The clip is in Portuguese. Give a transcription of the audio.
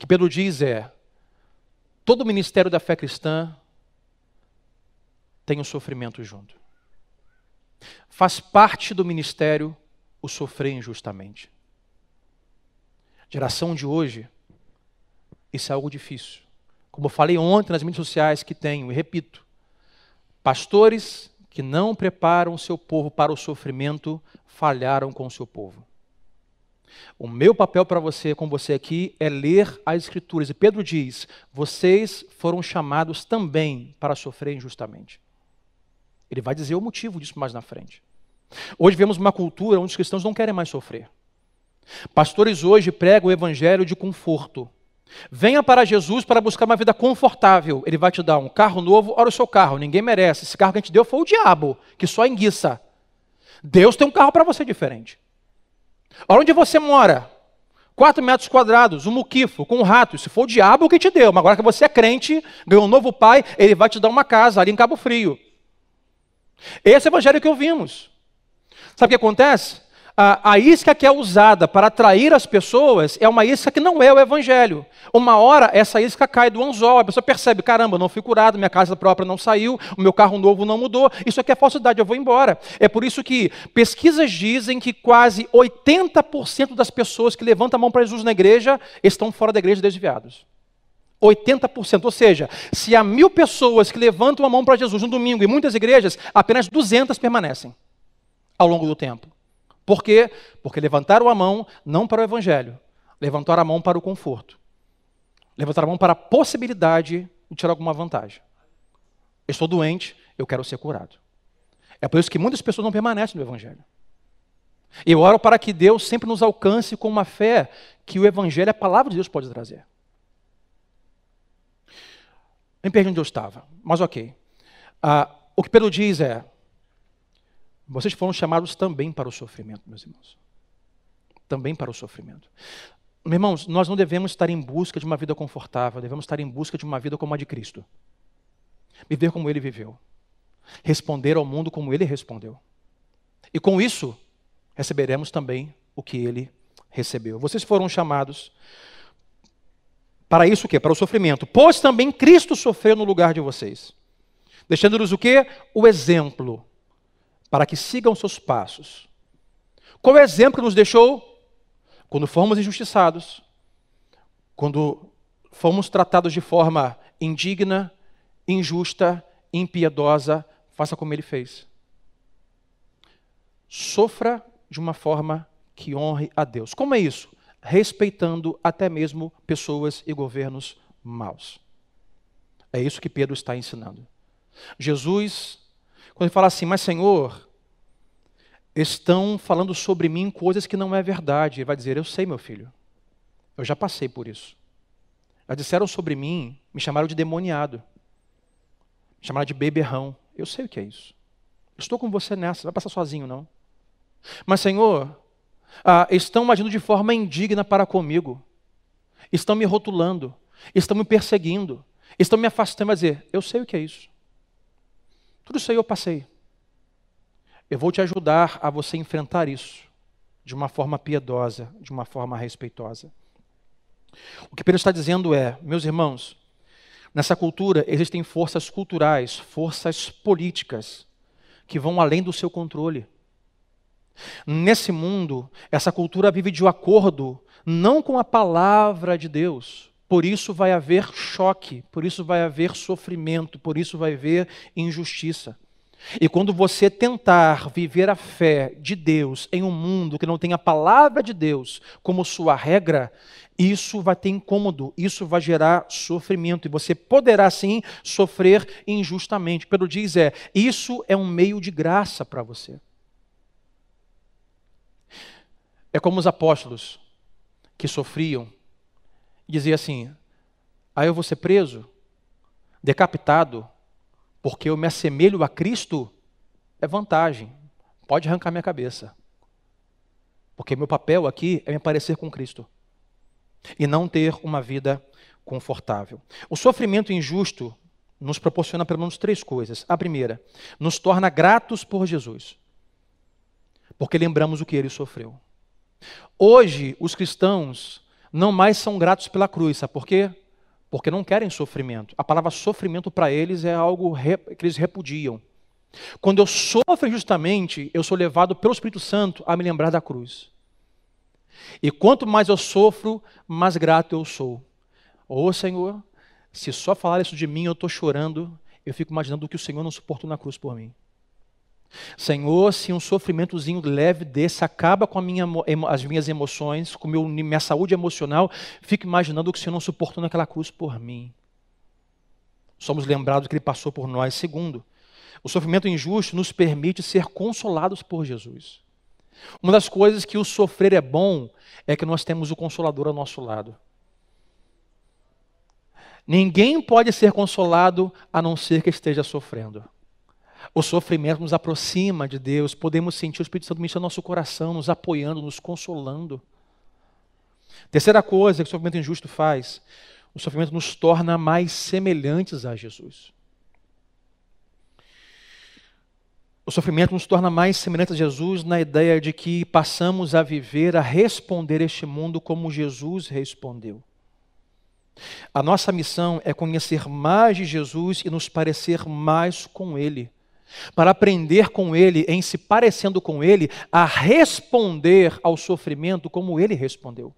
que Pedro diz é: todo ministério da fé cristã tem o um sofrimento junto. Faz parte do ministério o sofrer injustamente. Geração de hoje, isso é algo difícil. Como eu falei ontem nas mídias sociais que tenho, e repito, pastores que não preparam o seu povo para o sofrimento falharam com o seu povo. O meu papel para você, com você aqui, é ler as Escrituras. E Pedro diz: vocês foram chamados também para sofrer injustamente. Ele vai dizer o motivo disso mais na frente. Hoje vemos uma cultura onde os cristãos não querem mais sofrer. Pastores hoje pregam o evangelho de conforto. Venha para Jesus para buscar uma vida confortável. Ele vai te dar um carro novo, olha o seu carro, ninguém merece. Esse carro que a gente deu foi o diabo, que só enguiça. Deus tem um carro para você diferente. Onde você mora. Quatro metros quadrados, um muquifo, com um rato. Se for o diabo que te deu, mas agora que você é crente, ganhou um novo pai, ele vai te dar uma casa ali em Cabo Frio. Esse é o evangelho que ouvimos. Sabe o que acontece? A, a, isca que é usada para atrair as pessoas é uma isca que não é o evangelho. Uma hora essa isca cai do anzol, a pessoa percebe: caramba, não fui curado, minha casa própria não saiu, o meu carro novo não mudou, isso aqui é falsidade, eu vou embora. É por isso que pesquisas dizem que quase 80% das pessoas que levantam a mão para Jesus na igreja estão fora da igreja desviados. 80%. Ou seja, se há mil pessoas que levantam a mão para Jesus no domingo em muitas igrejas, apenas 200 permanecem ao longo do tempo. Por quê? Porque levantaram a mão não para o evangelho, levantaram a mão para o conforto. Levantaram a mão para a possibilidade de tirar alguma vantagem. estou doente, eu quero ser curado. É por isso que muitas pessoas não permanecem no evangelho. Eu oro para que Deus sempre nos alcance com uma fé que o evangelho, a palavra de Deus pode trazer. Me perdi onde eu estava, mas ok. Ah, o que Pedro diz é: vocês foram chamados também para o sofrimento, meus irmãos. Também para o sofrimento. Meus irmãos, nós não devemos estar em busca de uma vida confortável, devemos estar em busca de uma vida como a de Cristo. Viver como ele viveu. Responder ao mundo como ele respondeu. E com isso, receberemos também o que ele recebeu. Vocês foram chamados para isso o quê? Para o sofrimento. Pois também Cristo sofreu no lugar de vocês. Deixando-nos o quê? O exemplo para que sigam seus passos. Qual é o exemplo que nos deixou? Quando fomos injustiçados, quando fomos tratados de forma indigna, injusta, impiedosa, faça como ele fez. Sofra de uma forma que honre a Deus. Como é isso? Respeitando até mesmo pessoas e governos maus. É isso que Pedro está ensinando. Jesus quando ele fala assim, mas Senhor, estão falando sobre mim coisas que não é verdade. Ele vai dizer, eu sei, meu filho. Eu já passei por isso. Já disseram sobre mim, me chamaram de demoniado. Me chamaram de beberrão. Eu sei o que é isso. Estou com você nessa, não vai passar sozinho, não. Mas, Senhor, ah, estão agindo de forma indigna para comigo. Estão me rotulando. Estão me perseguindo. Estão me afastando. Vai dizer, eu sei o que é isso. Tudo isso aí eu passei. Eu vou te ajudar a você enfrentar isso de uma forma piedosa, de uma forma respeitosa. O que Pedro está dizendo é, meus irmãos, nessa cultura existem forças culturais, forças políticas, que vão além do seu controle. Nesse mundo, essa cultura vive de acordo não com a palavra de Deus, por isso vai haver choque, por isso vai haver sofrimento, por isso vai haver injustiça. E quando você tentar viver a fé de Deus em um mundo que não tem a palavra de Deus como sua regra, isso vai ter incômodo, isso vai gerar sofrimento, e você poderá sim sofrer injustamente. Pedro diz: é, isso é um meio de graça para você. É como os apóstolos que sofriam dizia assim: aí eu vou ser preso, decapitado, porque eu me assemelho a Cristo, é vantagem. Pode arrancar minha cabeça. Porque meu papel aqui é me parecer com Cristo e não ter uma vida confortável. O sofrimento injusto nos proporciona pelo menos três coisas. A primeira, nos torna gratos por Jesus, porque lembramos o que ele sofreu. Hoje, os cristãos não mais são gratos pela cruz. Sabe por quê? Porque não querem sofrimento. A palavra sofrimento para eles é algo que eles repudiam. Quando eu sofro injustamente, eu sou levado pelo Espírito Santo a me lembrar da cruz. E quanto mais eu sofro, mais grato eu sou. Ô oh, Senhor, se só falar isso de mim eu estou chorando, eu fico imaginando o que o Senhor não suportou na cruz por mim. Senhor, se um sofrimentozinho leve desse acaba com minha, as minhas emoções, com meu, minha saúde emocional, fico imaginando o que o Senhor não suportou naquela cruz por mim. Somos lembrados que Ele passou por nós. Segundo, o sofrimento injusto nos permite ser consolados por Jesus. Uma das coisas que o sofrer é bom é que nós temos o Consolador ao nosso lado. Ninguém pode ser consolado a não ser que esteja sofrendo. O sofrimento nos aproxima de Deus, podemos sentir o Espírito Santo mexendo no nosso coração, nos apoiando, nos consolando. Terceira coisa que o sofrimento injusto faz, o sofrimento nos torna mais semelhantes a Jesus. O sofrimento nos torna mais semelhantes a Jesus na ideia de que passamos a viver, a responder este mundo como Jesus respondeu. A nossa missão é conhecer mais de Jesus e nos parecer mais com Ele para aprender com ele, em se parecendo com ele, a responder ao sofrimento como ele respondeu.